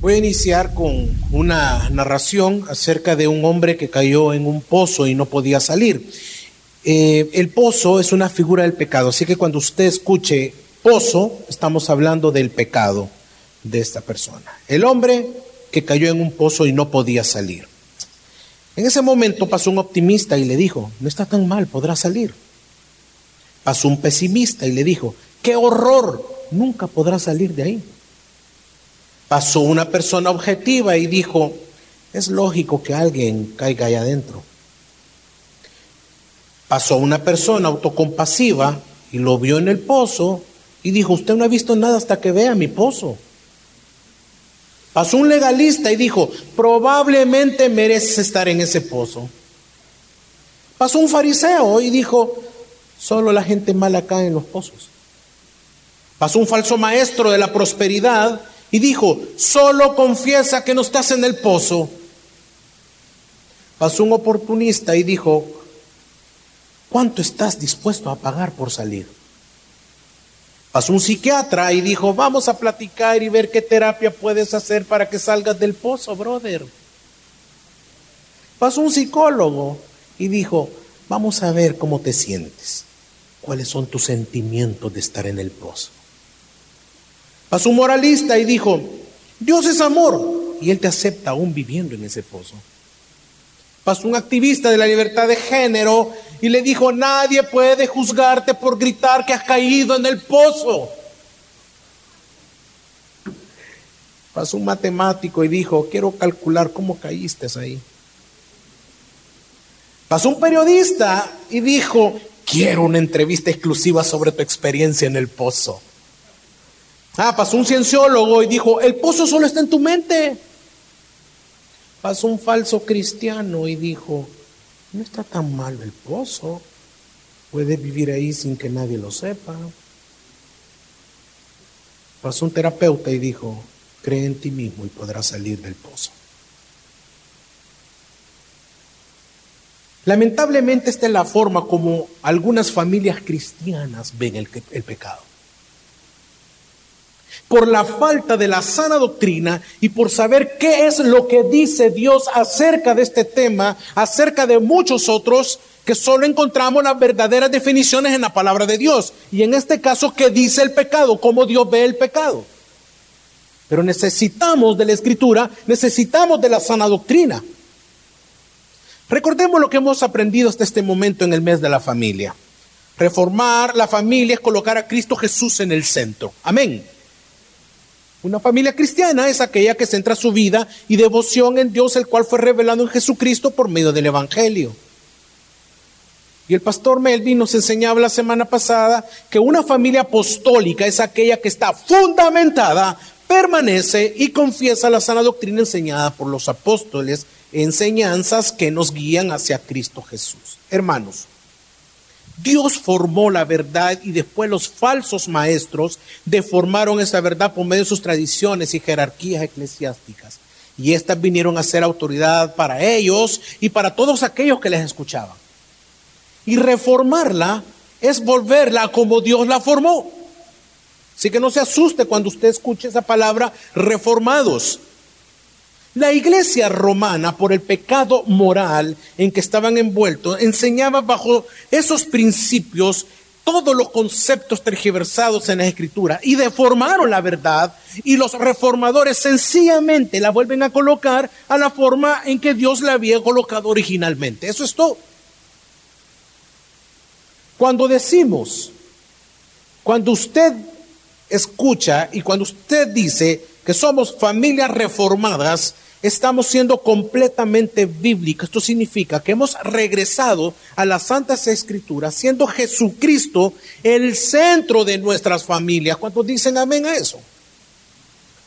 Voy a iniciar con una narración acerca de un hombre que cayó en un pozo y no podía salir. Eh, el pozo es una figura del pecado, así que cuando usted escuche pozo, estamos hablando del pecado de esta persona. El hombre que cayó en un pozo y no podía salir. En ese momento pasó un optimista y le dijo, no está tan mal, podrá salir. Pasó un pesimista y le dijo, qué horror, nunca podrá salir de ahí. Pasó una persona objetiva y dijo, es lógico que alguien caiga ahí adentro. Pasó una persona autocompasiva y lo vio en el pozo y dijo, usted no ha visto nada hasta que vea mi pozo. Pasó un legalista y dijo, probablemente mereces estar en ese pozo. Pasó un fariseo y dijo, solo la gente mala cae en los pozos. Pasó un falso maestro de la prosperidad y dijo, solo confiesa que no estás en el pozo. Pasó un oportunista y dijo, ¿cuánto estás dispuesto a pagar por salir? Pasó un psiquiatra y dijo, vamos a platicar y ver qué terapia puedes hacer para que salgas del pozo, brother. Pasó un psicólogo y dijo, vamos a ver cómo te sientes, cuáles son tus sentimientos de estar en el pozo a su moralista y dijo, Dios es amor. Y él te acepta aún viviendo en ese pozo. Pasó un activista de la libertad de género y le dijo, nadie puede juzgarte por gritar que has caído en el pozo. Pasó un matemático y dijo, quiero calcular cómo caíste ahí. Pasó un periodista y dijo, quiero una entrevista exclusiva sobre tu experiencia en el pozo. Ah, pasó un cienciólogo y dijo, el pozo solo está en tu mente. Pasó un falso cristiano y dijo, no está tan mal el pozo, puedes vivir ahí sin que nadie lo sepa. Pasó un terapeuta y dijo, cree en ti mismo y podrás salir del pozo. Lamentablemente esta es la forma como algunas familias cristianas ven el, el pecado por la falta de la sana doctrina y por saber qué es lo que dice Dios acerca de este tema, acerca de muchos otros que solo encontramos las verdaderas definiciones en la palabra de Dios. Y en este caso, ¿qué dice el pecado? ¿Cómo Dios ve el pecado? Pero necesitamos de la escritura, necesitamos de la sana doctrina. Recordemos lo que hemos aprendido hasta este momento en el mes de la familia. Reformar la familia es colocar a Cristo Jesús en el centro. Amén. Una familia cristiana es aquella que centra su vida y devoción en Dios, el cual fue revelado en Jesucristo por medio del Evangelio. Y el pastor Melvin nos enseñaba la semana pasada que una familia apostólica es aquella que está fundamentada, permanece y confiesa la sana doctrina enseñada por los apóstoles, enseñanzas que nos guían hacia Cristo Jesús. Hermanos, Dios formó la verdad y después los falsos maestros deformaron esa verdad por medio de sus tradiciones y jerarquías eclesiásticas. Y éstas vinieron a ser autoridad para ellos y para todos aquellos que les escuchaban. Y reformarla es volverla como Dios la formó. Así que no se asuste cuando usted escuche esa palabra reformados. La iglesia romana, por el pecado moral en que estaban envueltos, enseñaba bajo esos principios todos los conceptos tergiversados en la escritura y deformaron la verdad y los reformadores sencillamente la vuelven a colocar a la forma en que Dios la había colocado originalmente. Eso es todo. Cuando decimos, cuando usted escucha y cuando usted dice que somos familias reformadas, estamos siendo completamente bíblicos. Esto significa que hemos regresado a las Santas Escrituras, siendo Jesucristo el centro de nuestras familias. ¿Cuántos dicen amén a eso?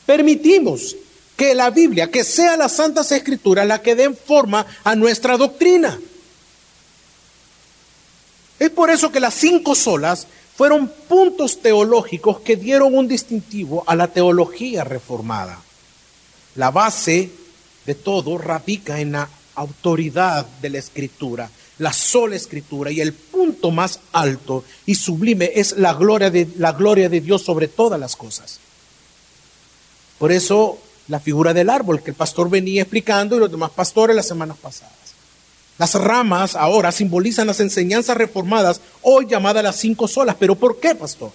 Permitimos que la Biblia, que sea las Santas Escrituras la que den forma a nuestra doctrina. Es por eso que las cinco solas fueron puntos teológicos que dieron un distintivo a la teología reformada. La base de todo radica en la autoridad de la escritura, la sola escritura y el punto más alto y sublime es la gloria de, la gloria de Dios sobre todas las cosas. Por eso la figura del árbol que el pastor venía explicando y los demás pastores las semanas pasadas. Las ramas ahora simbolizan las enseñanzas reformadas, hoy llamadas las cinco solas. ¿Pero por qué, pastor?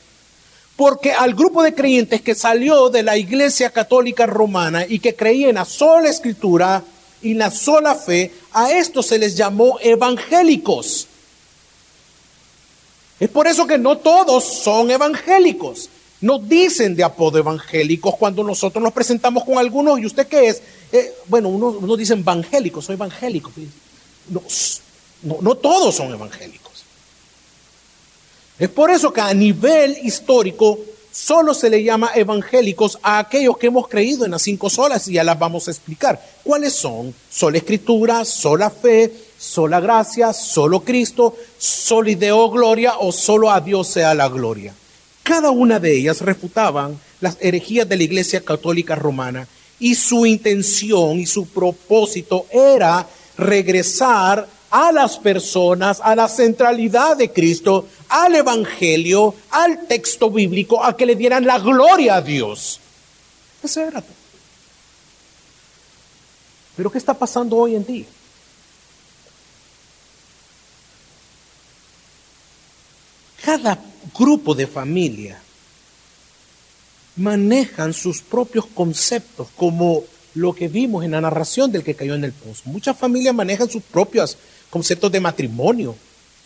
Porque al grupo de creyentes que salió de la iglesia católica romana y que creía en la sola escritura y la sola fe, a estos se les llamó evangélicos. Es por eso que no todos son evangélicos. Nos dicen de apodo evangélicos cuando nosotros nos presentamos con algunos. ¿Y usted qué es? Eh, bueno, unos, unos, dicen evangélicos, soy evangélico. No, no todos son evangélicos. Es por eso que a nivel histórico solo se le llama evangélicos a aquellos que hemos creído en las cinco solas y ya las vamos a explicar. ¿Cuáles son? Sola escritura, sola fe, sola gracia, solo Cristo, solo ideo gloria o solo a Dios sea la gloria. Cada una de ellas refutaban las herejías de la Iglesia Católica Romana y su intención y su propósito era regresar a las personas, a la centralidad de Cristo, al Evangelio, al texto bíblico, a que le dieran la gloria a Dios. Eso era. Pero ¿qué está pasando hoy en día? Cada grupo de familia manejan sus propios conceptos como lo que vimos en la narración del que cayó en el pozo. Muchas familias manejan sus propios conceptos de matrimonio,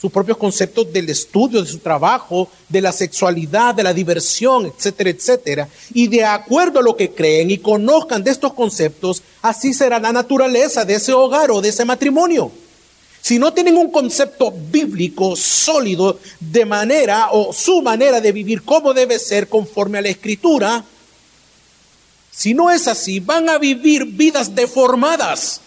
sus propios conceptos del estudio, de su trabajo, de la sexualidad, de la diversión, etcétera, etcétera. Y de acuerdo a lo que creen y conozcan de estos conceptos, así será la naturaleza de ese hogar o de ese matrimonio. Si no tienen un concepto bíblico sólido de manera o su manera de vivir como debe ser conforme a la escritura, si no es así, van a vivir vidas deformadas.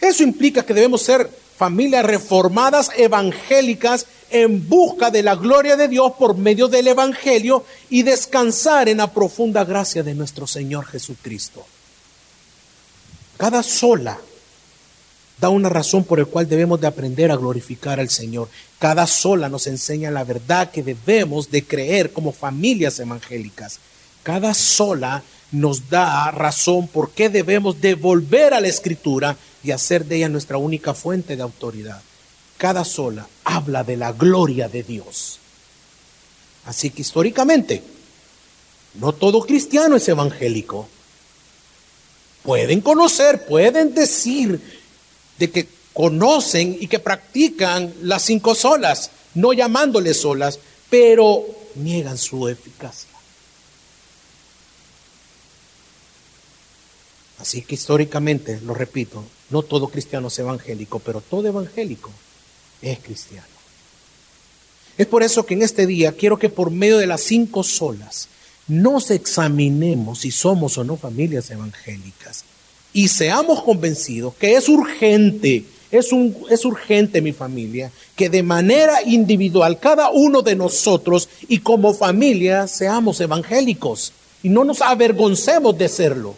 Eso implica que debemos ser familias reformadas, evangélicas, en busca de la gloria de Dios por medio del Evangelio y descansar en la profunda gracia de nuestro Señor Jesucristo. Cada sola da una razón por la cual debemos de aprender a glorificar al Señor. Cada sola nos enseña la verdad que debemos de creer como familias evangélicas. Cada sola nos da razón por qué debemos de volver a la escritura y hacer de ella nuestra única fuente de autoridad. Cada sola habla de la gloria de Dios. Así que históricamente, no todo cristiano es evangélico. Pueden conocer, pueden decir de que conocen y que practican las cinco solas, no llamándoles solas, pero niegan su eficacia. Así que históricamente, lo repito, no todo cristiano es evangélico, pero todo evangélico es cristiano. Es por eso que en este día quiero que por medio de las cinco solas nos examinemos si somos o no familias evangélicas y seamos convencidos que es urgente, es, un, es urgente mi familia, que de manera individual cada uno de nosotros y como familia seamos evangélicos y no nos avergoncemos de serlo.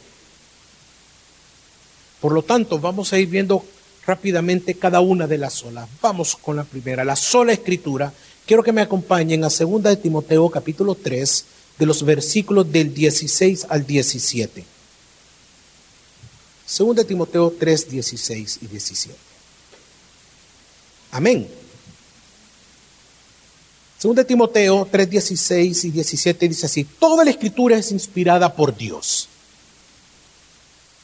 Por lo tanto, vamos a ir viendo rápidamente cada una de las solas. Vamos con la primera, la sola escritura. Quiero que me acompañen a 2 de Timoteo capítulo 3, de los versículos del 16 al 17. 2 de Timoteo 3, 16 y 17. Amén. 2 de Timoteo 3, 16 y 17 dice así, toda la escritura es inspirada por Dios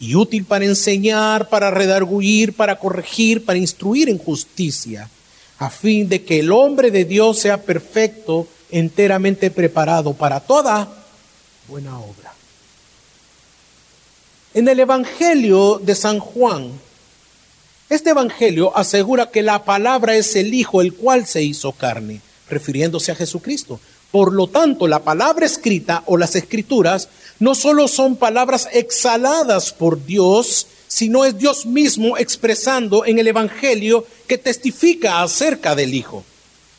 y útil para enseñar, para redarguir, para corregir, para instruir en justicia, a fin de que el hombre de Dios sea perfecto, enteramente preparado para toda buena obra. En el Evangelio de San Juan, este Evangelio asegura que la palabra es el Hijo, el cual se hizo carne, refiriéndose a Jesucristo. Por lo tanto, la palabra escrita o las escrituras no solo son palabras exhaladas por Dios, sino es Dios mismo expresando en el Evangelio que testifica acerca del Hijo.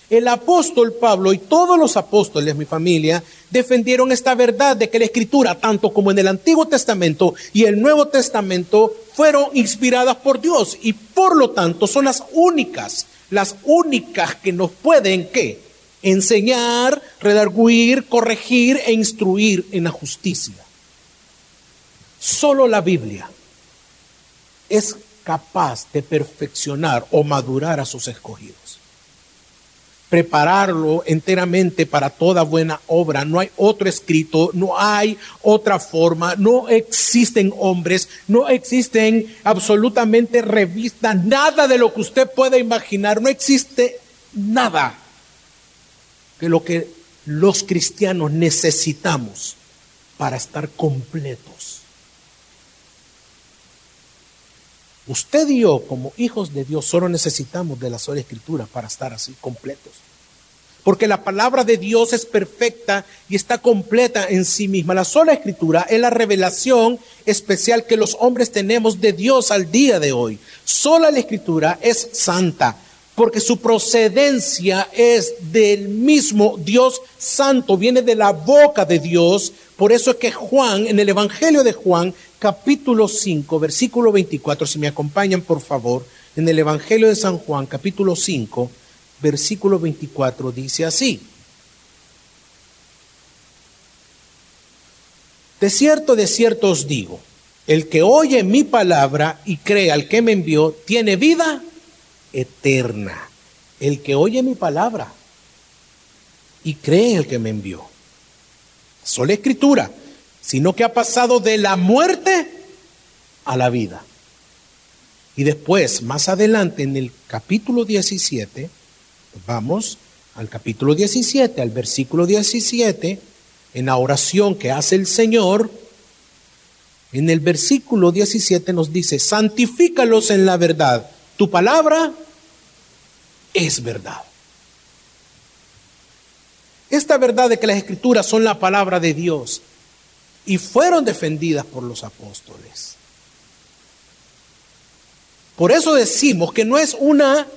El apóstol Pablo y todos los apóstoles, mi familia, defendieron esta verdad de que la escritura, tanto como en el Antiguo Testamento y el Nuevo Testamento, fueron inspiradas por Dios y por lo tanto son las únicas, las únicas que nos pueden, ¿qué? Enseñar, redarguir, corregir e instruir en la justicia. Solo la Biblia es capaz de perfeccionar o madurar a sus escogidos. Prepararlo enteramente para toda buena obra. No hay otro escrito, no hay otra forma, no existen hombres, no existen absolutamente revistas, nada de lo que usted pueda imaginar, no existe nada que lo que los cristianos necesitamos para estar completos. Usted y yo, como hijos de Dios, solo necesitamos de la sola escritura para estar así completos. Porque la palabra de Dios es perfecta y está completa en sí misma. La sola escritura es la revelación especial que los hombres tenemos de Dios al día de hoy. Sola la escritura es santa porque su procedencia es del mismo Dios Santo, viene de la boca de Dios. Por eso es que Juan, en el Evangelio de Juan, capítulo 5, versículo 24, si me acompañan por favor, en el Evangelio de San Juan, capítulo 5, versículo 24, dice así. De cierto, de cierto os digo, el que oye mi palabra y cree al que me envió, tiene vida eterna. El que oye mi palabra y cree en el que me envió. Sola escritura, sino que ha pasado de la muerte a la vida. Y después, más adelante, en el capítulo 17, vamos al capítulo 17, al versículo 17, en la oración que hace el Señor, en el versículo 17 nos dice, santifícalos en la verdad tu palabra es verdad. Esta verdad de que las escrituras son la palabra de Dios y fueron defendidas por los apóstoles. Por eso decimos que no es una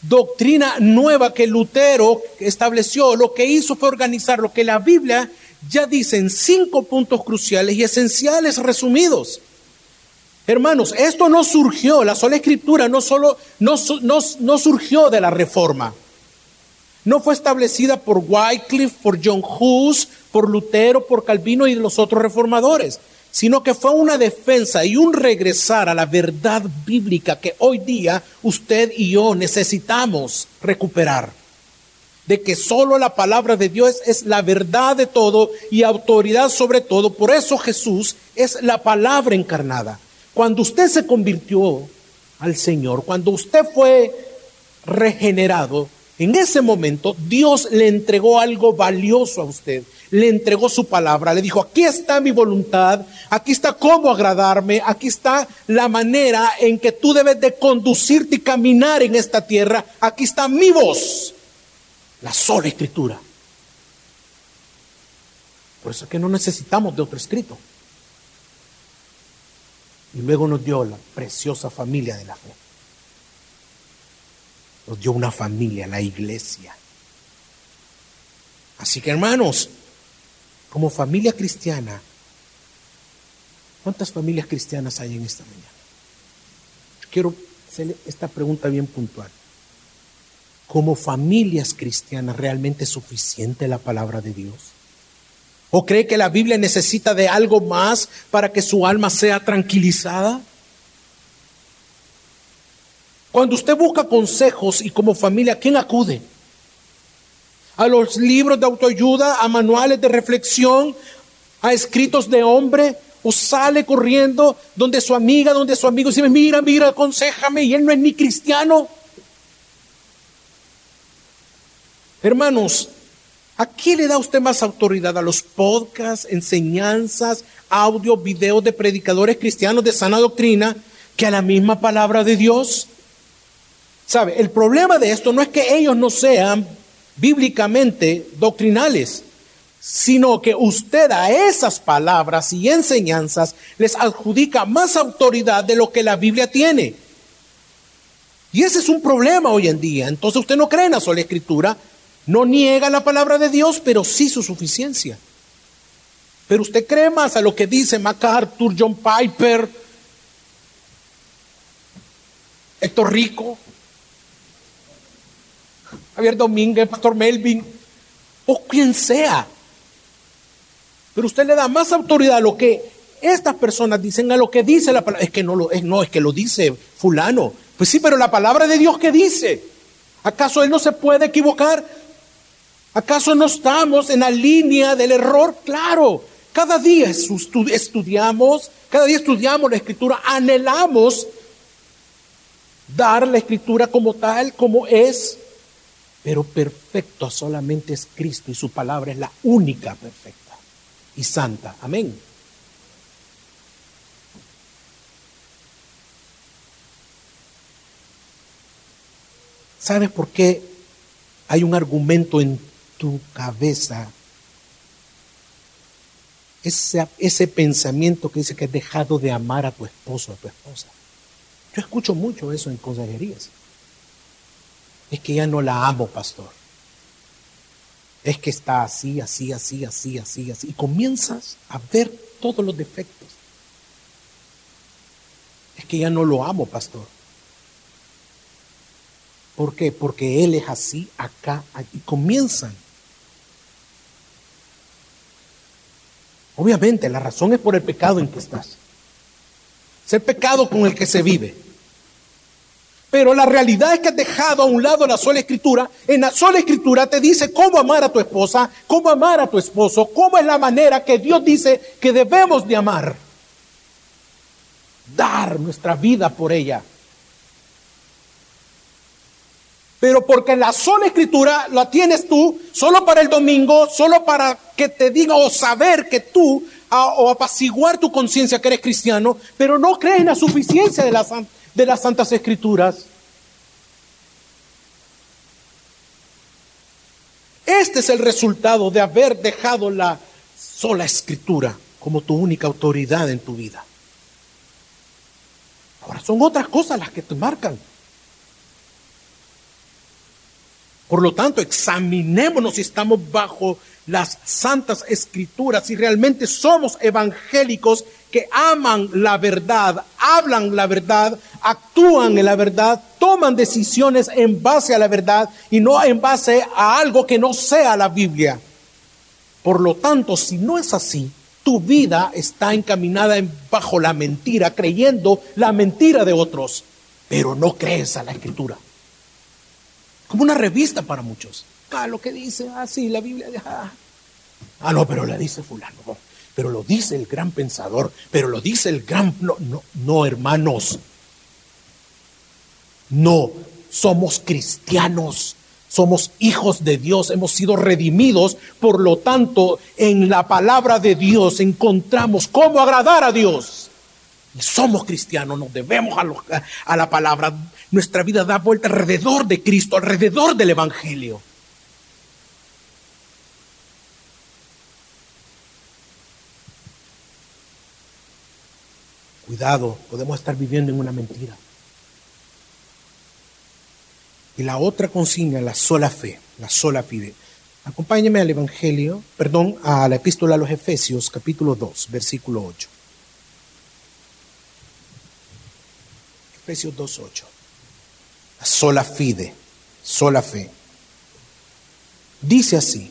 doctrina nueva que Lutero estableció, lo que hizo fue organizar lo que la Biblia ya dice en cinco puntos cruciales y esenciales resumidos. Hermanos, esto no surgió, la sola escritura no solo no, no, surgió de la reforma. No fue establecida por Wycliffe, por John Hus, por Lutero, por Calvino y los otros reformadores, sino que fue una defensa y un regresar a la verdad bíblica que hoy día usted y yo necesitamos recuperar. De que solo la palabra de Dios es la verdad de todo y autoridad sobre todo. Por eso Jesús es la palabra encarnada. Cuando usted se convirtió al Señor, cuando usted fue regenerado, en ese momento Dios le entregó algo valioso a usted. Le entregó su palabra, le dijo, aquí está mi voluntad, aquí está cómo agradarme, aquí está la manera en que tú debes de conducirte y caminar en esta tierra, aquí está mi voz, la sola escritura. Por eso es que no necesitamos de otro escrito. Y luego nos dio la preciosa familia de la fe. Nos dio una familia, la iglesia. Así que hermanos, como familia cristiana, ¿cuántas familias cristianas hay en esta mañana? quiero hacerle esta pregunta bien puntual. Como familias cristianas, ¿realmente es suficiente la palabra de Dios? ¿O cree que la Biblia necesita de algo más para que su alma sea tranquilizada? Cuando usted busca consejos y como familia, ¿a quién acude? ¿A los libros de autoayuda, a manuales de reflexión, a escritos de hombre? ¿O sale corriendo donde su amiga, donde su amigo dice, mira, mira, aconsejame y él no es ni cristiano? Hermanos, ¿A quién le da usted más autoridad? ¿A los podcasts, enseñanzas, audio, videos de predicadores cristianos de sana doctrina que a la misma palabra de Dios? ¿Sabe? El problema de esto no es que ellos no sean bíblicamente doctrinales, sino que usted a esas palabras y enseñanzas les adjudica más autoridad de lo que la Biblia tiene. Y ese es un problema hoy en día. Entonces usted no cree en la sola escritura, no niega la palabra de Dios, pero sí su suficiencia. Pero usted cree más a lo que dice MacArthur, John Piper, Héctor Rico, Javier Domínguez, Pastor Melvin, o quien sea. Pero usted le da más autoridad a lo que estas personas dicen, a lo que dice la palabra. Es que no, es, no, es que lo dice fulano. Pues sí, pero la palabra de Dios que dice. ¿Acaso Él no se puede equivocar? ¿Acaso no estamos en la línea del error? Claro, cada día estudiamos, cada día estudiamos la escritura, anhelamos dar la escritura como tal, como es, pero perfecto solamente es Cristo y su palabra es la única perfecta y santa. Amén. ¿Sabes por qué hay un argumento en tu cabeza? Ese, ese pensamiento que dice que has dejado de amar a tu esposo, a tu esposa. Yo escucho mucho eso en consejerías. Es que ya no la amo, pastor. Es que está así, así, así, así, así, así. Y comienzas a ver todos los defectos. Es que ya no lo amo, pastor. ¿Por qué? Porque Él es así, acá, y comienzan. Obviamente, la razón es por el pecado en que estás. Es el pecado con el que se vive. Pero la realidad es que has dejado a un lado la sola escritura. En la sola escritura te dice cómo amar a tu esposa, cómo amar a tu esposo, cómo es la manera que Dios dice que debemos de amar. Dar nuestra vida por ella. Pero porque la sola escritura la tienes tú solo para el domingo, solo para que te diga o saber que tú o apaciguar tu conciencia que eres cristiano, pero no crees en la suficiencia de las, de las santas escrituras. Este es el resultado de haber dejado la sola escritura como tu única autoridad en tu vida. Ahora son otras cosas las que te marcan. Por lo tanto, examinémonos si estamos bajo las santas escrituras, si realmente somos evangélicos que aman la verdad, hablan la verdad, actúan en la verdad, toman decisiones en base a la verdad y no en base a algo que no sea la Biblia. Por lo tanto, si no es así, tu vida está encaminada bajo la mentira, creyendo la mentira de otros, pero no crees a la escritura como una revista para muchos. Ah, lo que dice, ah, sí, la Biblia. Ah, ah no, pero la dice fulano. pero lo dice el gran pensador, pero lo dice el gran... No, no, no, hermanos. No, somos cristianos. Somos hijos de Dios, hemos sido redimidos, por lo tanto, en la palabra de Dios encontramos cómo agradar a Dios. Y somos cristianos, nos debemos a, a la palabra. Nuestra vida da vuelta alrededor de Cristo, alrededor del Evangelio. Cuidado, podemos estar viviendo en una mentira. Y la otra consigna, la sola fe, la sola fide. Acompáñeme al Evangelio, perdón, a la epístola a los Efesios, capítulo 2, versículo 8. Efesios 2, 8 sola fide, sola fe. Dice así,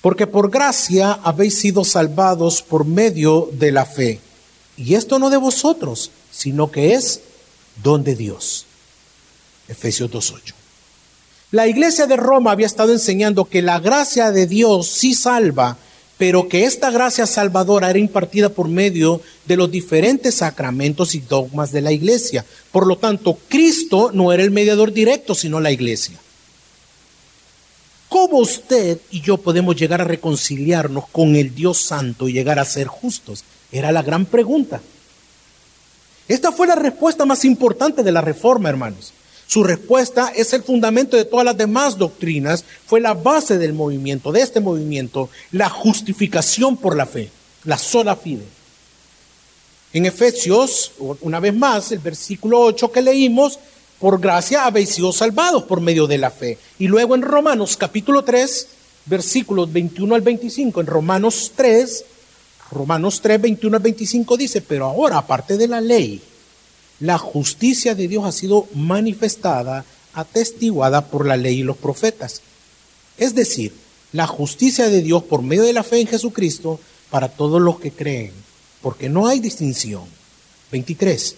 porque por gracia habéis sido salvados por medio de la fe. Y esto no de vosotros, sino que es don de Dios. Efesios 2.8. La iglesia de Roma había estado enseñando que la gracia de Dios sí salva, pero que esta gracia salvadora era impartida por medio de los diferentes sacramentos y dogmas de la iglesia. Por lo tanto, Cristo no era el mediador directo, sino la iglesia. ¿Cómo usted y yo podemos llegar a reconciliarnos con el Dios Santo y llegar a ser justos? Era la gran pregunta. Esta fue la respuesta más importante de la reforma, hermanos. Su respuesta es el fundamento de todas las demás doctrinas, fue la base del movimiento, de este movimiento, la justificación por la fe, la sola fide. En Efesios, una vez más, el versículo 8 que leímos, por gracia habéis sido salvados por medio de la fe. Y luego en Romanos capítulo 3, versículos 21 al 25, en Romanos 3, Romanos 3, 21 al 25 dice, pero ahora aparte de la ley, la justicia de Dios ha sido manifestada, atestiguada por la ley y los profetas. Es decir, la justicia de Dios por medio de la fe en Jesucristo para todos los que creen, porque no hay distinción. 23.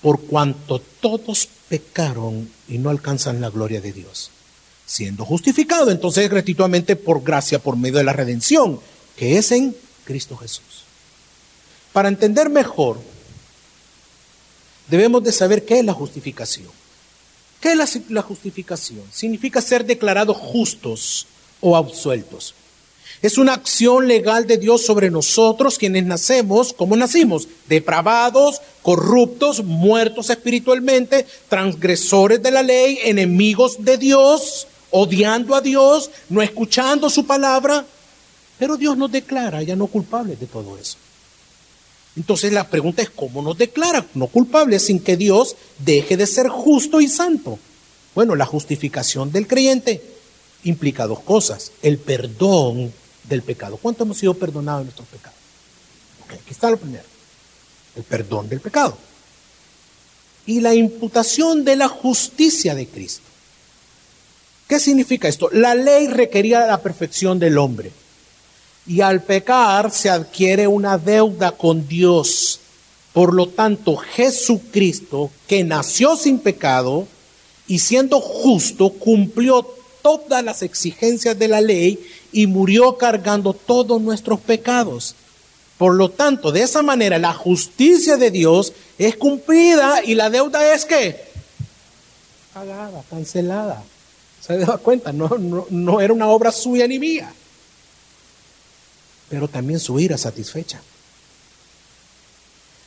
Por cuanto todos pecaron y no alcanzan la gloria de Dios. Siendo justificado entonces gratuitamente por gracia, por medio de la redención, que es en Cristo Jesús. Para entender mejor, debemos de saber qué es la justificación. ¿Qué es la, justificación? Significa ser declarados justos o absueltos. Es una acción legal de Dios sobre nosotros quienes nacemos, como nacimos, depravados, corruptos, muertos espiritualmente, transgresores de la ley, enemigos de Dios, odiando a Dios, no escuchando su palabra. Pero Dios nos declara ya no culpables de todo eso. Entonces la pregunta es, ¿cómo nos declara no culpables sin que Dios deje de ser justo y santo? Bueno, la justificación del creyente implica dos cosas. El perdón del pecado. ¿Cuánto hemos sido perdonados de nuestros pecados? aquí está lo primero. El perdón del pecado. Y la imputación de la justicia de Cristo. ¿Qué significa esto? La ley requería la perfección del hombre. Y al pecar se adquiere una deuda con Dios. Por lo tanto, Jesucristo, que nació sin pecado y siendo justo, cumplió todas las exigencias de la ley y murió cargando todos nuestros pecados. Por lo tanto, de esa manera la justicia de Dios es cumplida y la deuda es que pagada, cancelada. ¿Se da cuenta? No, no, no era una obra suya ni mía, pero también su ira satisfecha.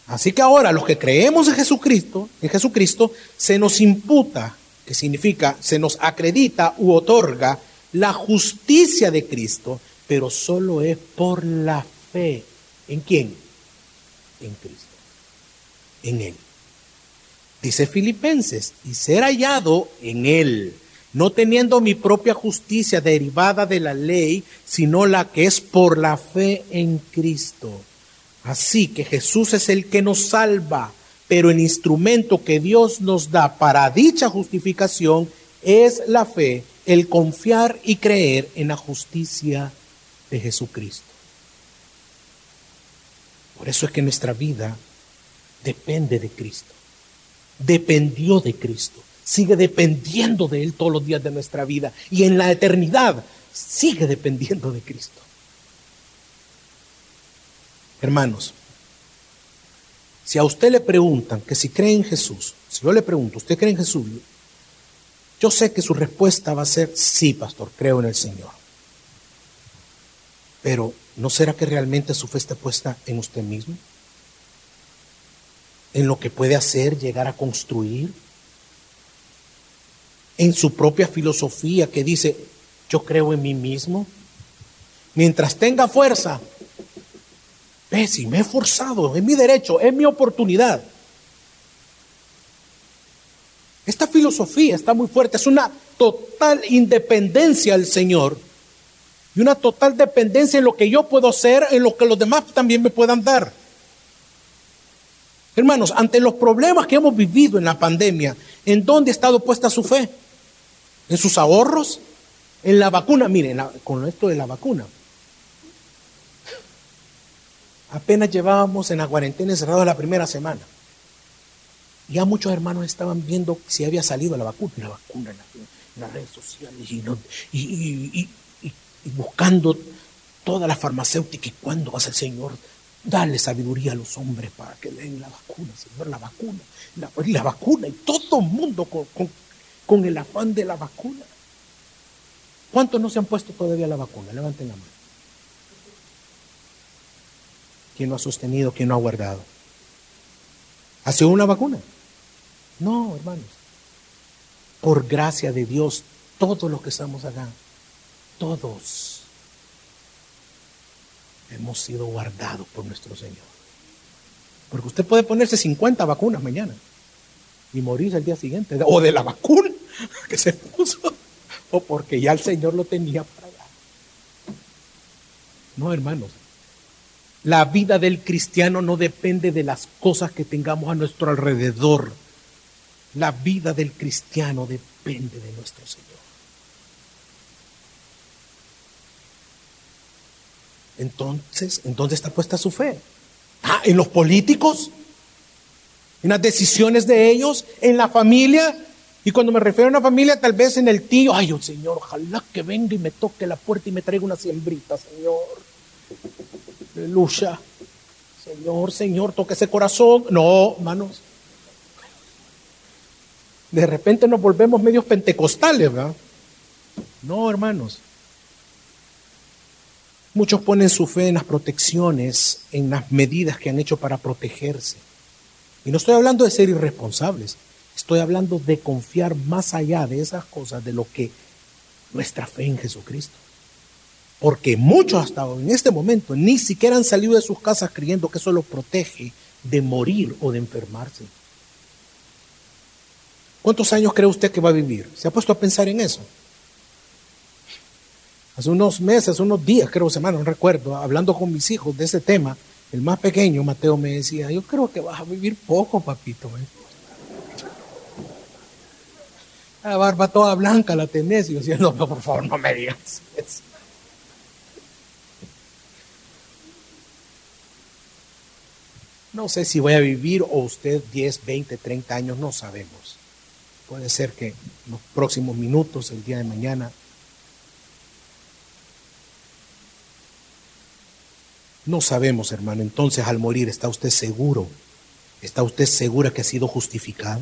Así que ahora los que creemos en Jesucristo, en Jesucristo, se nos imputa, que significa se nos acredita u otorga la justicia de Cristo, pero solo es por la fe. ¿En quién? En Cristo. En Él. Dice Filipenses, y ser hallado en Él, no teniendo mi propia justicia derivada de la ley, sino la que es por la fe en Cristo. Así que Jesús es el que nos salva, pero el instrumento que Dios nos da para dicha justificación es la fe el confiar y creer en la justicia de Jesucristo. Por eso es que nuestra vida depende de Cristo. Dependió de Cristo. Sigue dependiendo de Él todos los días de nuestra vida. Y en la eternidad sigue dependiendo de Cristo. Hermanos, si a usted le preguntan que si cree en Jesús, si yo le pregunto, ¿usted cree en Jesús? Yo sé que su respuesta va a ser, sí, pastor, creo en el Señor. Pero, ¿no será que realmente su fe está puesta en usted mismo? ¿En lo que puede hacer, llegar a construir? ¿En su propia filosofía que dice, yo creo en mí mismo? Mientras tenga fuerza, ve, si me he forzado, es mi derecho, es mi oportunidad. Esta filosofía está muy fuerte, es una total independencia al Señor y una total dependencia en lo que yo puedo hacer, en lo que los demás también me puedan dar. Hermanos, ante los problemas que hemos vivido en la pandemia, ¿en dónde ha estado puesta su fe? ¿En sus ahorros? ¿En la vacuna? Miren, con esto de la vacuna. Apenas llevábamos en la cuarentena encerrados la primera semana. Ya muchos hermanos estaban viendo si había salido la vacuna, la vacuna en, las redes sociales y, buscando toda la farmacéutica y cuándo va a ser el Señor. Dale sabiduría a los hombres para que den la vacuna, Señor, la vacuna, la, vacuna y todo el mundo con el afán de la vacuna. ¿Cuántos no se han puesto todavía la vacuna? Levanten la mano. ¿Quién no ha sostenido? ¿Quién no ha guardado? ¿Ha sido una vacuna? No, hermanos. Por gracia de Dios, todos los que estamos acá, todos hemos sido guardados por nuestro Señor. Porque usted puede ponerse 50 vacunas mañana y morir el día siguiente, o de la vacuna que se puso, o porque ya el Señor lo tenía para allá. No, hermanos. La vida del cristiano no depende de las cosas que tengamos a nuestro alrededor La vida del cristiano depende de nuestro Señor. Entonces, ¿en dónde está puesta su fe? Ah, en los políticos, en las decisiones de ellos, en la familia. Y cuando me refiero a una familia, tal vez en el tío, ay, oh, Señor, ojalá que venga y me toque la puerta y me traiga una siembrita, Señor. Aleluya. Señor, Señor, toque ese corazón. No, hermanos. De repente nos volvemos medios pentecostales, ¿verdad? No, hermanos. Muchos ponen su fe en las protecciones, en las medidas que han hecho para protegerse. Y no estoy hablando de ser irresponsables, estoy hablando de confiar más allá de esas cosas, de lo que nuestra fe en Jesucristo. Porque muchos hasta en este momento ni siquiera han salido de sus casas creyendo que eso los protege de morir o de enfermarse. ¿Cuántos años cree usted que va a vivir? ¿Se ha puesto a pensar en eso? Hace unos meses, unos días, creo, semanas, no recuerdo, hablando con mis hijos de ese tema, el más pequeño, Mateo, me decía, yo creo que vas a vivir poco, papito. ¿eh? La barba toda blanca la tenés. Y yo decía, no, por favor, no me digas eso. No sé si voy a vivir o usted 10, 20, 30 años, no sabemos. Puede ser que los próximos minutos, el día de mañana, No sabemos, hermano. Entonces, al morir, ¿está usted seguro? ¿Está usted segura que ha sido justificado?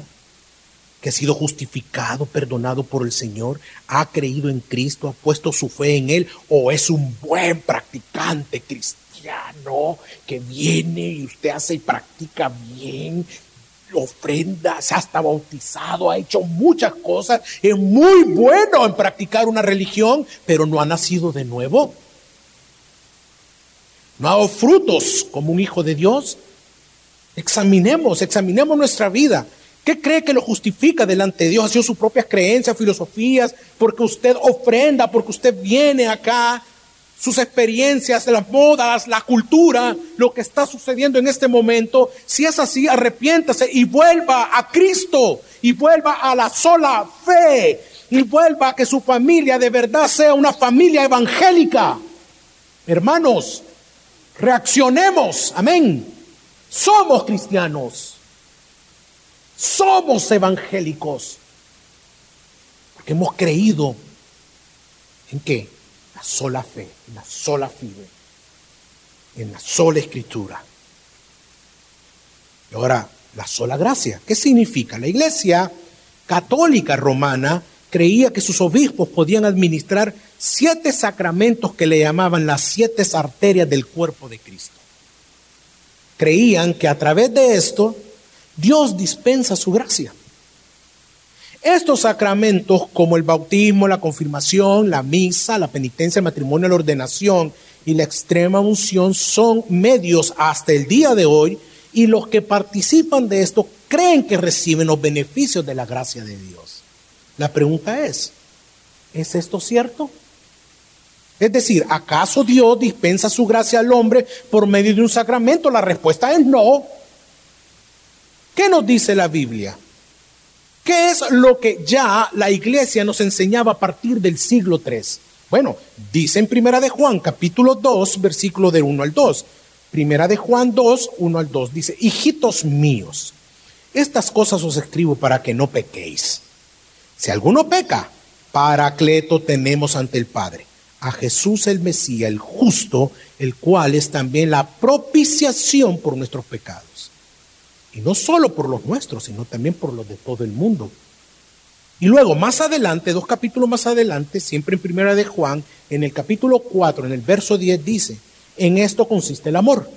¿Que ha sido justificado, perdonado por el Señor? ¿Ha creído en Cristo? ¿Ha puesto su fe en Él? ¿O es un buen practicante cristiano que viene y usted hace y practica bien? ofrenda, se ha hasta bautizado, ha hecho muchas cosas, es muy bueno en practicar una religión, pero no ha nacido de nuevo no ha frutos como un hijo de Dios. Examinemos, examinemos nuestra vida. ¿Qué cree que lo justifica delante de Dios? ¿Ha sido sus propias creencias, filosofías? Porque usted ofrenda, porque usted viene acá, sus experiencias, las modas, la cultura, lo que está sucediendo en este momento. Si es así, arrepiéntase y vuelva a Cristo y vuelva a la sola fe y vuelva a que su familia de verdad sea una familia evangélica. Hermanos, Reaccionemos, amén. Somos cristianos. Somos evangélicos. Porque hemos creído en qué? La sola fe, en la sola fide, en la sola escritura. Y ahora, la sola gracia. ¿Qué significa? La iglesia católica romana creía que sus obispos podían administrar siete sacramentos que le llamaban las siete arterias del cuerpo de Cristo. Creían que a través de esto Dios dispensa su gracia. Estos sacramentos, como el bautismo, la confirmación, la misa, la penitencia, el matrimonio, la ordenación y la extrema unción, son medios hasta el día de hoy y los que participan de esto creen que reciben los beneficios de la gracia de Dios. La pregunta es, ¿es esto cierto? Es decir, ¿acaso Dios dispensa su gracia al hombre por medio de un sacramento? La respuesta es no. ¿Qué nos dice la Biblia? ¿Qué es lo que ya la iglesia nos enseñaba a partir del siglo III? Bueno, dice en Primera de Juan, capítulo 2, versículo del 1 al 2. Primera de Juan 2, 1 al 2. Dice, hijitos míos, estas cosas os escribo para que no pequéis. Si alguno peca, Paracleto tenemos ante el Padre, a Jesús el Mesías, el justo, el cual es también la propiciación por nuestros pecados. Y no solo por los nuestros, sino también por los de todo el mundo. Y luego, más adelante, dos capítulos más adelante, siempre en primera de Juan, en el capítulo 4, en el verso 10 dice, en esto consiste el amor.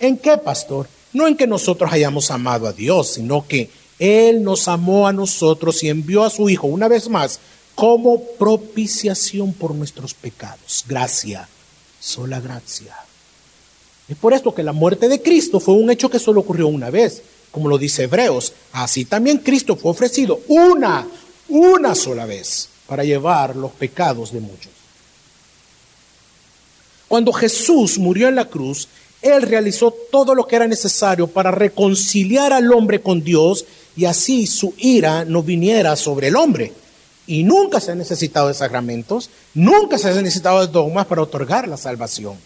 ¿En qué, pastor? No en que nosotros hayamos amado a Dios, sino que él nos amó a nosotros y envió a su Hijo una vez más como propiciación por nuestros pecados. Gracia, sola gracia. Es por esto que la muerte de Cristo fue un hecho que solo ocurrió una vez, como lo dice Hebreos. Así también Cristo fue ofrecido una, una sola vez para llevar los pecados de muchos. Cuando Jesús murió en la cruz, Él realizó todo lo que era necesario para reconciliar al hombre con Dios y así su ira no viniera sobre el hombre. Y nunca se ha necesitado de sacramentos, nunca se ha necesitado de dogmas para otorgar la salvación.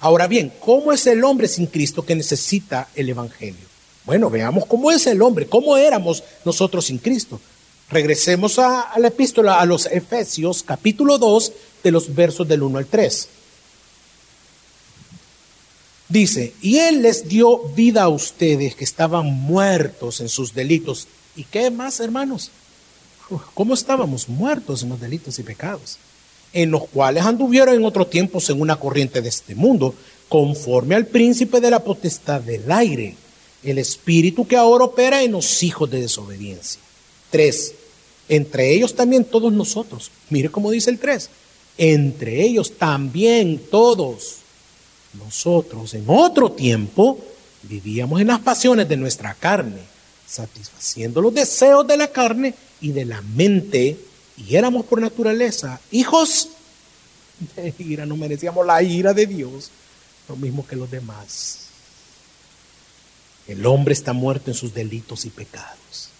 Ahora bien, ¿cómo es el hombre sin Cristo que necesita el Evangelio? Bueno, veamos cómo es el hombre, cómo éramos nosotros sin Cristo. Regresemos a, la epístola a los Efesios, capítulo 2, de los versos del 1 al 3. Dice, y Él les dio vida a ustedes que estaban muertos en sus delitos. ¿Y qué más, hermanos? ¿Cómo estábamos muertos en los delitos y pecados? En los cuales anduvieron en otro tiempo según una corriente de este mundo, conforme al príncipe de la potestad del aire, el espíritu que ahora opera en los hijos de desobediencia. Tres, entre ellos también todos nosotros. Mire cómo dice el tres. Entre ellos también todos nosotros en otro tiempo vivíamos en las pasiones de nuestra carne, satisfaciendo los deseos de la carne y de la mente, y éramos por naturaleza hijos de ira, no merecíamos la ira de Dios, lo mismo que los demás. El hombre está muerto en sus delitos y pecados.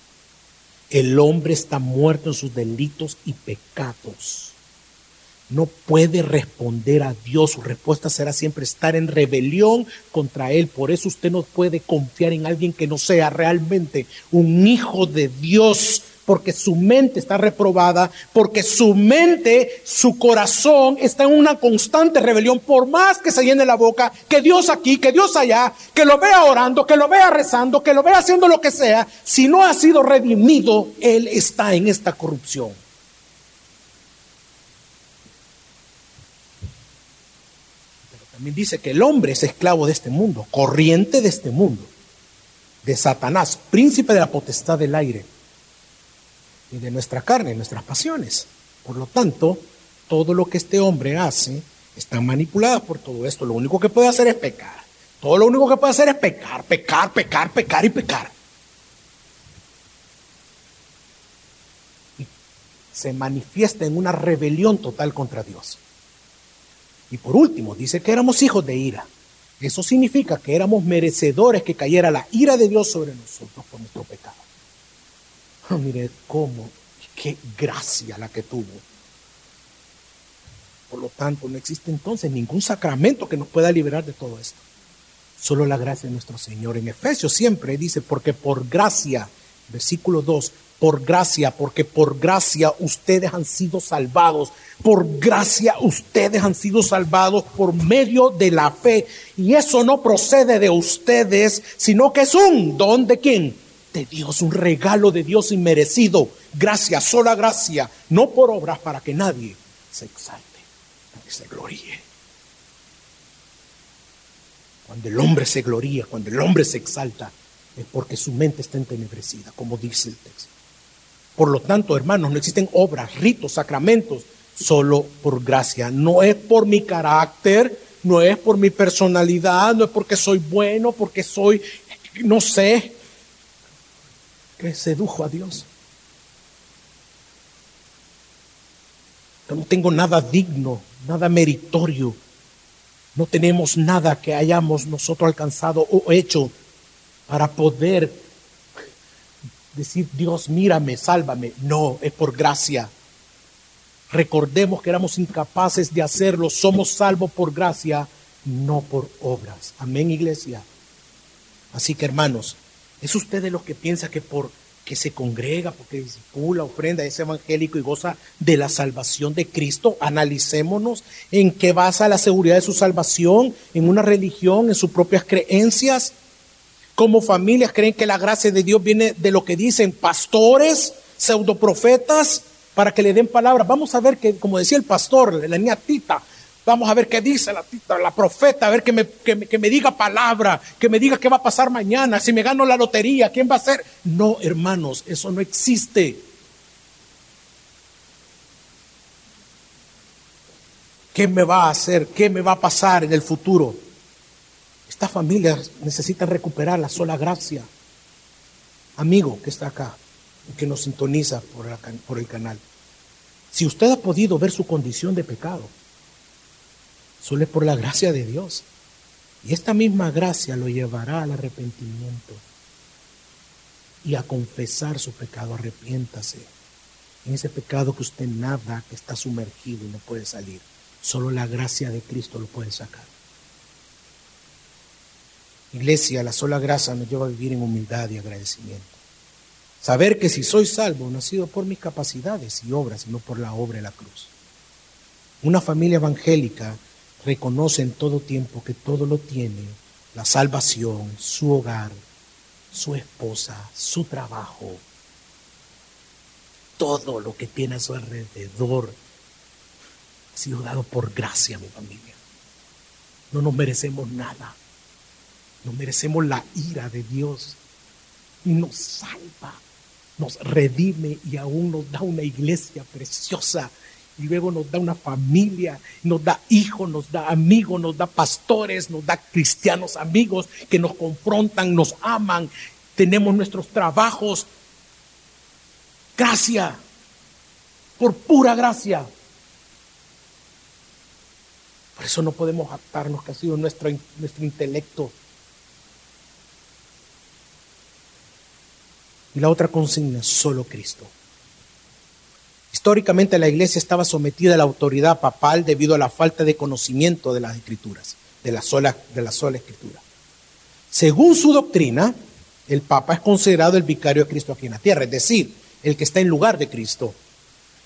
El hombre está muerto en sus delitos y pecados no puede responder a Dios. Su respuesta será siempre estar en rebelión contra Él. Por eso usted no puede confiar en alguien que no sea realmente un hijo de Dios, porque su mente está reprobada, porque su mente, su corazón está en una constante rebelión, por más que se llene la boca, que Dios aquí, que Dios allá, que lo vea orando, que lo vea rezando, que lo vea haciendo lo que sea, si no ha sido redimido, Él está en esta corrupción. También dice que el hombre es esclavo de este mundo, corriente de este mundo, de Satanás, príncipe de la potestad del aire y de nuestra carne, nuestras pasiones. Por lo tanto, todo lo que este hombre hace está manipulado por todo esto. Lo único que puede hacer es pecar. Todo lo único que puede hacer es pecar, pecar, pecar, pecar y pecar. Y se manifiesta en una rebelión total contra Dios. Y por último, dice que éramos hijos de ira. Eso significa que éramos merecedores que cayera la ira de Dios sobre nosotros por nuestro pecado. Oh, mire cómo, qué gracia la que tuvo. Por lo tanto, no existe entonces ningún sacramento que nos pueda liberar de todo esto. Solo la gracia de nuestro Señor. En Efesios siempre dice, porque por gracia, versículo 2, por gracia, porque por gracia ustedes han sido salvados. Por gracia ustedes han sido salvados por medio de la fe. Y eso no procede de ustedes, sino que es un don de quién? De Dios, un regalo de Dios inmerecido. Gracia, sola gracia, no por obras para que nadie se exalte, que se gloríe. Cuando el hombre se gloría, cuando el hombre se exalta, es porque su mente está entenebrecida, como dice el texto. Por lo tanto, hermanos, no existen obras, ritos, sacramentos, solo por gracia. No es por mi carácter, no es por mi personalidad, no es porque soy bueno, porque soy, no sé, que sedujo a Dios. Yo no tengo nada digno, nada meritorio. No tenemos nada que hayamos nosotros alcanzado o hecho para poder decir, Dios, mírame, sálvame. No, es por gracia. Recordemos que éramos incapaces de hacerlo. Somos salvos por gracia, no por obras. Amén, iglesia. Así que, hermanos, ¿es usted de los que piensa que por que se congrega, porque disipula, ofrenda, es evangélico y goza de la salvación de Cristo? Analicémonos en qué basa la seguridad de su salvación, en una religión, en sus propias creencias como familias creen que la gracia de Dios viene de lo que dicen pastores, pseudoprofetas, para que le den palabras. Vamos a ver que, como decía el pastor, la niña Tita, vamos a ver qué dice la tita, la profeta, a ver que me, que me diga palabra, que me diga qué va a pasar mañana, si me gano la lotería, quién va a ser. No, hermanos, eso no existe. ¿Qué me va a hacer? ¿Qué me va a pasar en el futuro? Esta familia necesita recuperar la sola gracia. Amigo que está acá y que nos sintoniza por, por el canal. Si usted ha podido ver su condición de pecado, solo es por la gracia de Dios. Y esta misma gracia lo llevará al arrepentimiento. y a confesar su pecado. Arrepiéntase. En ese pecado que usted nada, que está sumergido y no puede salir. Solo la gracia de Cristo lo puede sacar. Iglesia, la sola gracia nos lleva a vivir en humildad y agradecimiento. Saber que si soy salvo no ha sido por mis capacidades y obras, sino por la obra de la cruz. Una familia evangélica reconoce en todo tiempo que todo lo tiene, la salvación, su hogar, su esposa, su trabajo, todo lo que tiene a su alrededor ha sido dado por gracia, mi familia. No nos merecemos nada. No merecemos la ira de Dios. Y nos salva, nos redime y aún nos da una iglesia preciosa. Y luego nos da una familia, nos da hijos, nos da amigos, nos da pastores, nos da cristianos amigos que nos confrontan, nos aman. Tenemos nuestros trabajos. Gracia, por pura gracia. Por eso no podemos atarnos que ha sido nuestro, nuestro intelecto Y la otra consigna, solo Cristo. Históricamente la iglesia estaba sometida a la autoridad papal debido a la falta de conocimiento de las escrituras, de la sola, de la sola escritura. Según su doctrina, el papa es considerado el vicario de Cristo aquí en la tierra, es decir, el que está en lugar de Cristo.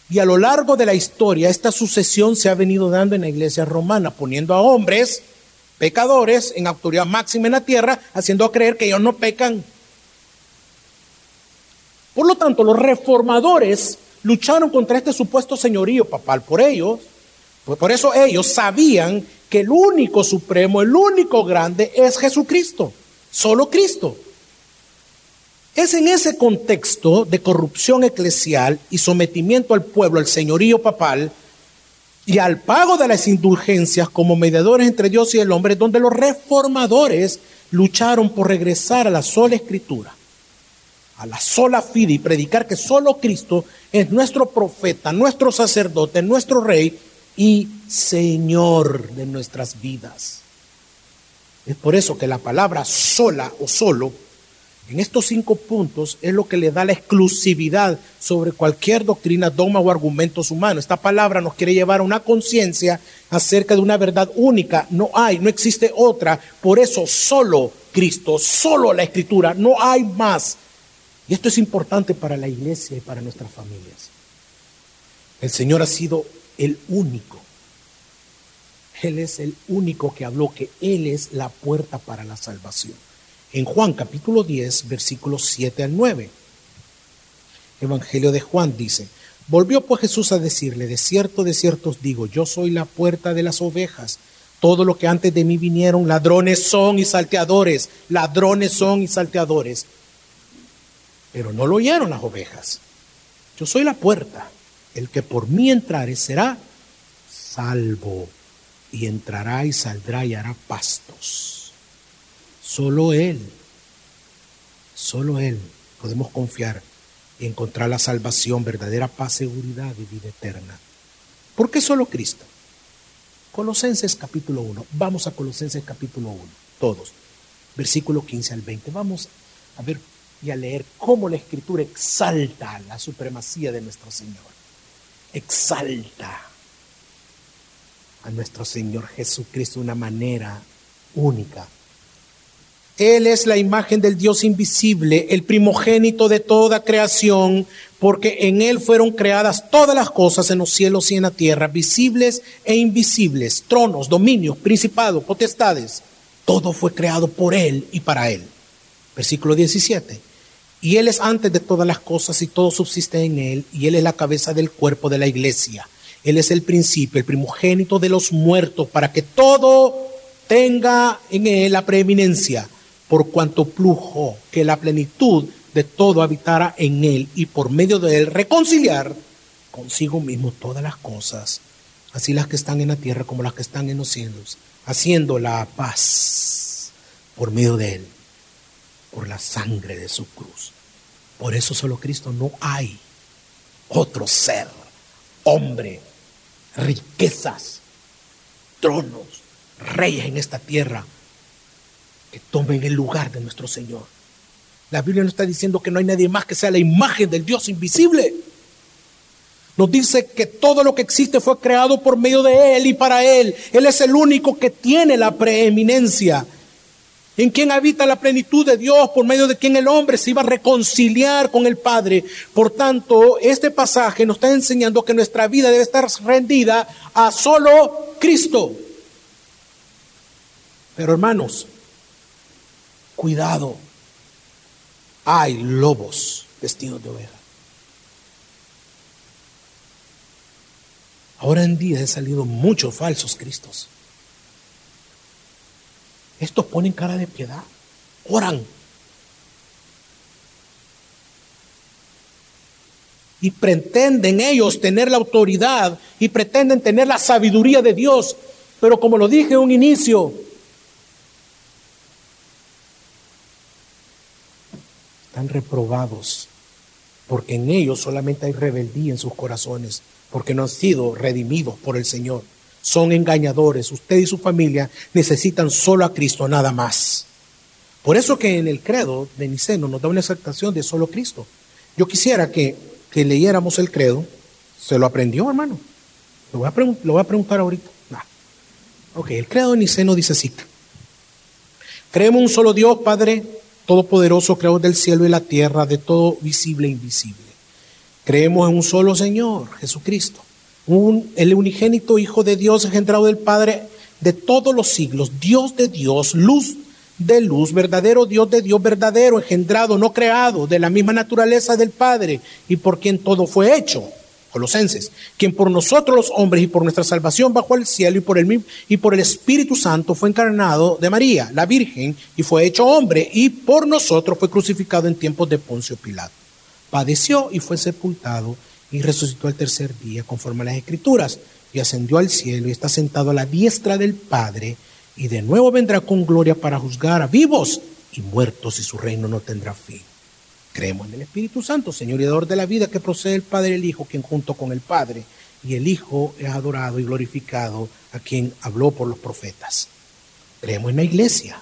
Y a lo largo de la historia, esta sucesión se ha venido dando en la iglesia romana, poniendo a hombres pecadores en autoridad máxima en la tierra, haciendo creer que ellos no pecan, por lo tanto, los reformadores lucharon contra este supuesto señorío papal. Por ellos, por eso ellos sabían que el único supremo, el único grande es Jesucristo, solo Cristo. Es en ese contexto de corrupción eclesial y sometimiento al pueblo, al señorío papal y al pago de las indulgencias como mediadores entre Dios y el hombre, donde los reformadores lucharon por regresar a la sola escritura a la sola fide y predicar que solo Cristo es nuestro profeta, nuestro sacerdote, nuestro rey y Señor de nuestras vidas. Es por eso que la palabra sola o solo en estos cinco puntos es lo que le da la exclusividad sobre cualquier doctrina, dogma o argumentos humanos. Esta palabra nos quiere llevar a una conciencia acerca de una verdad única. No hay, no existe otra. Por eso solo Cristo, solo la escritura, no hay más. Y esto es importante para la iglesia y para nuestras familias. El Señor ha sido el único. Él es el único que habló que Él es la puerta para la salvación. En Juan capítulo 10, versículos 7 al 9. Evangelio de Juan dice, volvió pues Jesús a decirle, de cierto, de cierto os digo, yo soy la puerta de las ovejas. Todo lo que antes de mí vinieron, ladrones son y salteadores, ladrones son y salteadores pero no lo oyeron las ovejas. Yo soy la puerta. El que por mí entrare será salvo y entrará y saldrá y hará pastos. Solo Él, solo Él podemos confiar y encontrar la salvación, verdadera paz, seguridad y vida eterna. ¿Por qué solo Cristo? Colosenses capítulo 1. Vamos a Colosenses capítulo 1, todos. Versículo 15 al 20. Vamos a ver y a leer cómo la escritura exalta la supremacía de nuestro Señor. Exalta a nuestro Señor Jesucristo de una manera única. Él es la imagen del Dios invisible, el primogénito de toda creación, porque en Él fueron creadas todas las cosas en los cielos y en la tierra, visibles e invisibles, tronos, dominios, principados, potestades. Todo fue creado por Él y para Él. Versículo 17 y Él es antes de todas las cosas y todo subsiste en Él, y Él es la cabeza del cuerpo de la iglesia. Él es el principio, el primogénito de los muertos, para que todo tenga en Él la preeminencia, por cuanto plujo que la plenitud de todo habitara en Él, y por medio de Él reconciliar consigo mismo todas las cosas, así las que están en la tierra como las que están en los cielos, haciendo la paz por medio de Él por la sangre de su cruz. Por eso solo Cristo no hay otro ser, hombre, riquezas, tronos, reyes en esta tierra que tomen el lugar de nuestro Señor. La Biblia nos está diciendo que no hay nadie más que sea la imagen del Dios invisible. Nos dice que todo lo que existe fue creado por medio de Él y para Él. Él es el único que tiene la preeminencia. En quien habita la plenitud de Dios, por medio de quien el hombre se iba a reconciliar con el Padre. Por tanto, este pasaje nos está enseñando que nuestra vida debe estar rendida a solo Cristo. Pero hermanos, cuidado, hay lobos vestidos de oveja. Ahora en día han salido muchos falsos cristos. Estos ponen cara de piedad, oran. Y pretenden ellos tener la autoridad y pretenden tener la sabiduría de Dios. Pero como lo dije en un inicio, están reprobados porque en ellos solamente hay rebeldía en sus corazones porque no han sido redimidos por el Señor. Son engañadores. Usted y su familia necesitan solo a Cristo, nada más. Por eso que en el credo de Niceno nos da una exaltación de solo Cristo. Yo quisiera que, que leyéramos el credo. ¿Se lo aprendió, hermano? Lo voy a, lo voy a preguntar ahorita. Ok, el credo de Niceno dice así. Creemos un solo Dios, Padre Todopoderoso, creador del cielo y la tierra, de todo visible e invisible Creemos en un solo Señor, Jesucristo, un, el unigénito Hijo de Dios, engendrado del Padre de todos los siglos, Dios de Dios, luz de luz, verdadero Dios de Dios, verdadero, engendrado, no creado, de la misma naturaleza del Padre, y por quien todo fue hecho. Colosenses, quien por nosotros los hombres y por nuestra salvación bajo el cielo y por el y por el Espíritu Santo fue encarnado de María, la Virgen, y fue hecho hombre, y por nosotros fue crucificado en tiempos de Poncio Pilato padeció y fue sepultado y resucitó al tercer día conforme a las escrituras y ascendió al cielo y está sentado a la diestra del Padre y de nuevo vendrá con gloria para juzgar a vivos y muertos y su reino no tendrá fin. Creemos en el Espíritu Santo, Señor y Dador de la vida, que procede el Padre y el Hijo, quien junto con el Padre y el Hijo es adorado y glorificado a quien habló por los profetas. Creemos en la iglesia,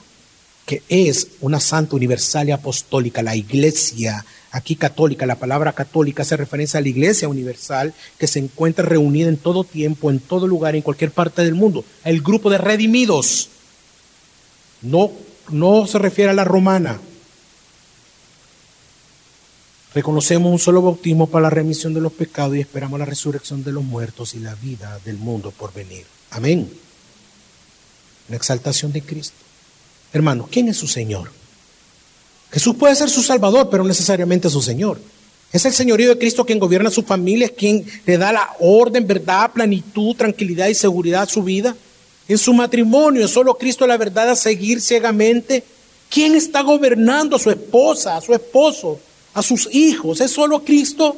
que es una santa universal y apostólica, la iglesia aquí católica. La palabra católica hace referencia a la iglesia universal que se encuentra reunida en todo tiempo, en todo lugar, en cualquier parte del mundo. El grupo de redimidos. No, no se refiere a la romana. Reconocemos un solo bautismo para la remisión de los pecados y esperamos la resurrección de los muertos y la vida del mundo por venir. Amén. La exaltación de Cristo. Hermanos, ¿quién es su Señor? Jesús puede ser su Salvador, pero no necesariamente su Señor. Es el señorío de Cristo quien gobierna su familia, es quien le da la orden, verdad, plenitud, tranquilidad y seguridad a su vida. En su matrimonio es solo Cristo la verdad a seguir ciegamente. ¿Quién está gobernando a su esposa, a su esposo, a sus hijos? ¿Es solo Cristo?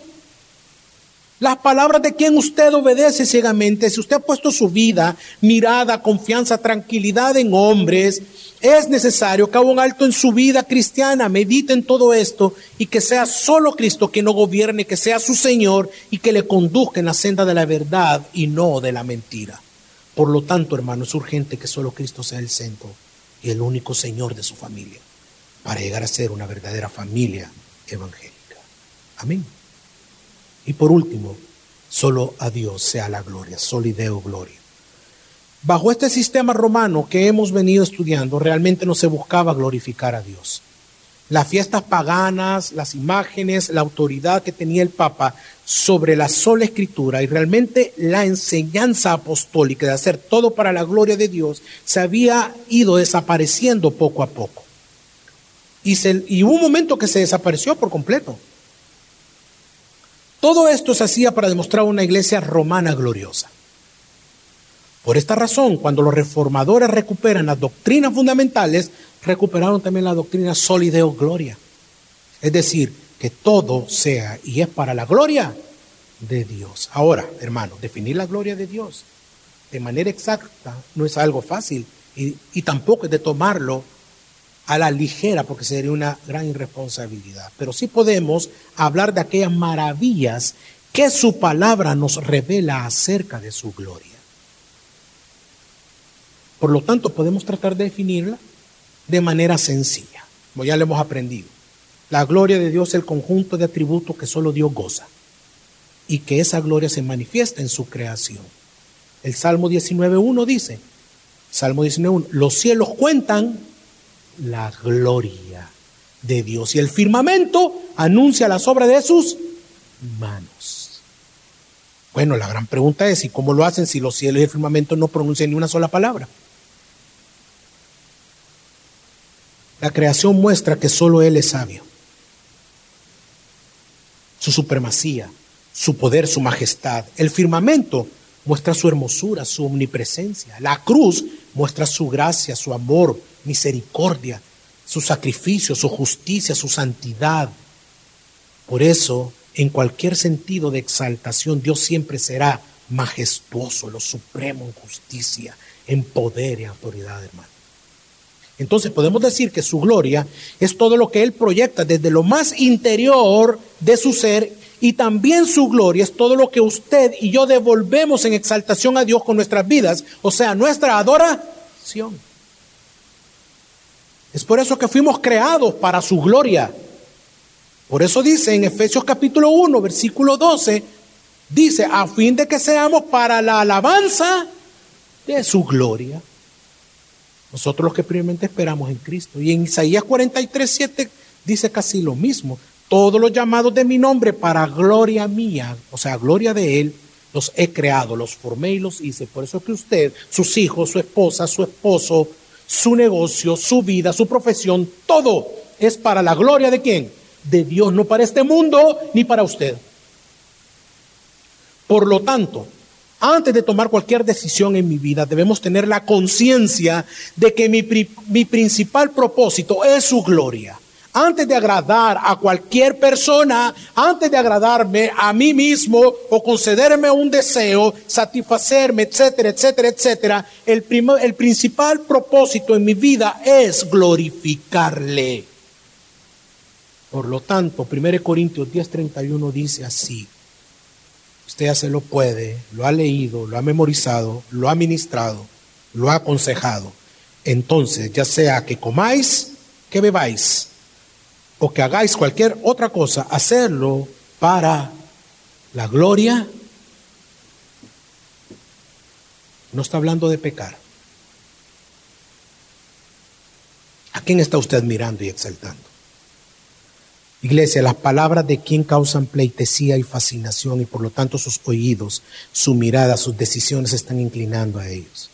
Las palabras de quien usted obedece ciegamente, si usted ha puesto su vida, mirada, confianza, tranquilidad en hombres, es necesario que haga un alto en su vida cristiana, medite en todo esto y que sea solo Cristo quien no gobierne, que sea su Señor y que le conduzca en la senda de la verdad y no de la mentira. Por lo tanto, hermano, es urgente que solo Cristo sea el centro y el único Señor de su familia para llegar a ser una verdadera familia evangélica. Amén. Y por último, solo a Dios sea la gloria, solideo gloria. Bajo este sistema romano que hemos venido estudiando, realmente no se buscaba glorificar a Dios. Las fiestas paganas, las imágenes, la autoridad que tenía el Papa sobre la sola escritura y realmente la enseñanza apostólica de hacer todo para la gloria de Dios se había ido desapareciendo poco a poco. Y, y hubo un momento que se desapareció por completo. Todo esto se hacía para demostrar una iglesia romana gloriosa. Por esta razón, cuando los reformadores recuperan las doctrinas fundamentales, recuperaron también la doctrina solideo gloria. Es decir, que todo sea y es para la gloria de Dios. Ahora, hermano, definir la gloria de Dios de manera exacta no es algo fácil y, y tampoco es de tomarlo a la ligera porque sería una gran irresponsabilidad. Pero sí podemos hablar de aquellas maravillas que su palabra nos revela acerca de su gloria. Por lo tanto, podemos tratar de definirla de manera sencilla, como ya lo hemos aprendido. La gloria de Dios es el conjunto de atributos que solo Dios goza y que esa gloria se manifiesta en su creación. El Salmo 19.1 dice, Salmo 19.1, los cielos cuentan la gloria de Dios y el firmamento anuncia las obras de sus manos. Bueno, la gran pregunta es, ¿y cómo lo hacen si los cielos y el firmamento no pronuncian ni una sola palabra? La creación muestra que solo Él es sabio. Su supremacía, su poder, su majestad. El firmamento muestra su hermosura, su omnipresencia. La cruz muestra su gracia, su amor, misericordia, su sacrificio, su justicia, su santidad. Por eso, en cualquier sentido de exaltación, Dios siempre será majestuoso, lo supremo en justicia, en poder y autoridad, hermano. Entonces podemos decir que su gloria es todo lo que Él proyecta desde lo más interior de su ser y también su gloria es todo lo que usted y yo devolvemos en exaltación a Dios con nuestras vidas, o sea, nuestra adoración. Es por eso que fuimos creados para su gloria. Por eso dice en Efesios capítulo 1, versículo 12, dice, a fin de que seamos para la alabanza de su gloria. Nosotros los que primeramente esperamos en Cristo. Y en Isaías 43, 7 dice casi lo mismo. Todos los llamados de mi nombre para gloria mía, o sea, gloria de Él, los he creado, los formé y los hice. Por eso que usted, sus hijos, su esposa, su esposo, su negocio, su vida, su profesión, todo es para la gloria de quién? De Dios, no para este mundo ni para usted. Por lo tanto, antes de tomar cualquier decisión en mi vida, debemos tener la conciencia de que mi, mi, principal propósito es su gloria. Antes de agradar a cualquier persona, antes de agradarme a mí mismo o concederme un deseo, satisfacerme, etcétera, etcétera, etcétera, el, el principal propósito en mi vida es glorificarle. Por lo tanto, 1 Corintios 10:31 dice así, Usted ya se lo puede, lo ha leído, lo ha memorizado, lo ha ministrado, lo ha aconsejado. Entonces, ya sea que comáis, que bebáis, o que hagáis cualquier otra cosa, hacerlo para la gloria. No está hablando de pecar. ¿A quién está usted mirando y exaltando? Iglesia, las palabras de quien causan pleitesía y fascinación y por lo tanto sus oídos, su mirada, sus decisiones están inclinando a ellos.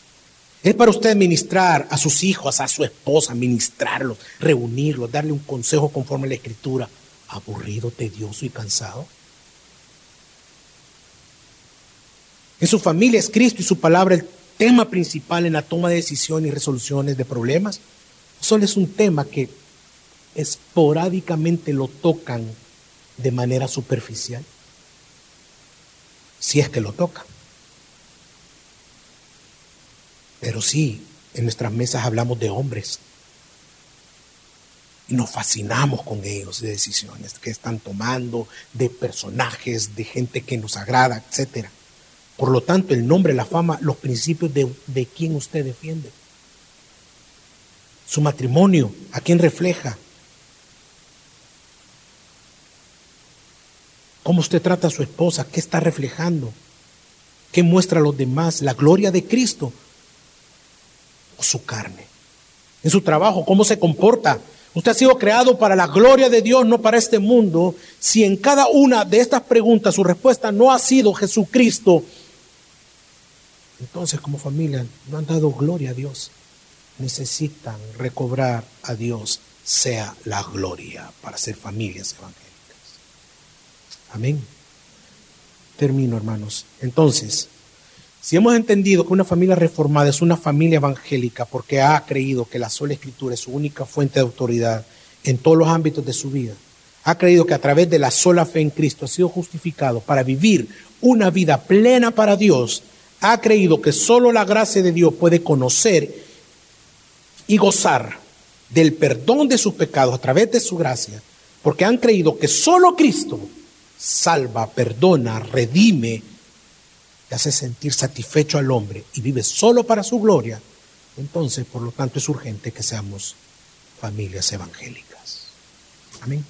Es para usted ministrar a sus hijos, a su esposa, ministrarlos, reunirlos, darle un consejo conforme a la escritura. ¿Aburrido, tedioso y cansado? En su familia es Cristo y su palabra el tema principal en la toma de decisiones y resoluciones de problemas. Solo es un tema que esporádicamente lo tocan de manera superficial, si es que lo tocan. Pero sí, en nuestras mesas hablamos de hombres y nos fascinamos con ellos de decisiones que están tomando, de personajes, de gente que nos agrada, etc. Por lo tanto, el nombre, la fama, los principios de, de quién usted defiende. Su matrimonio, a quién refleja, ¿Cómo usted trata a su esposa? ¿Qué está reflejando? ¿Qué muestra a los demás? ¿La gloria de Cristo su carne? En su trabajo, ¿cómo se comporta? Usted ha sido creado para la gloria de Dios, no para este mundo. Si en cada una de estas preguntas su respuesta no ha sido Jesucristo, entonces como familia no han dado gloria a Dios. Necesitan recobrar a Dios, sea la gloria, para ser familias evangélicas. Amén. Termino, hermanos. Entonces, si hemos entendido que una familia reformada es una familia evangélica porque ha creído que la sola escritura es su única fuente de autoridad en todos los ámbitos de su vida, ha creído que a través de la sola fe en Cristo ha sido justificado para vivir una vida plena para Dios, ha creído que solo la gracia de Dios puede conocer y gozar del perdón de sus pecados a través de su gracia, porque han creído que solo Cristo salva, perdona, redime, y hace sentir satisfecho al hombre y vive solo para su gloria, entonces, por lo tanto, es urgente que seamos familias evangélicas. Amén.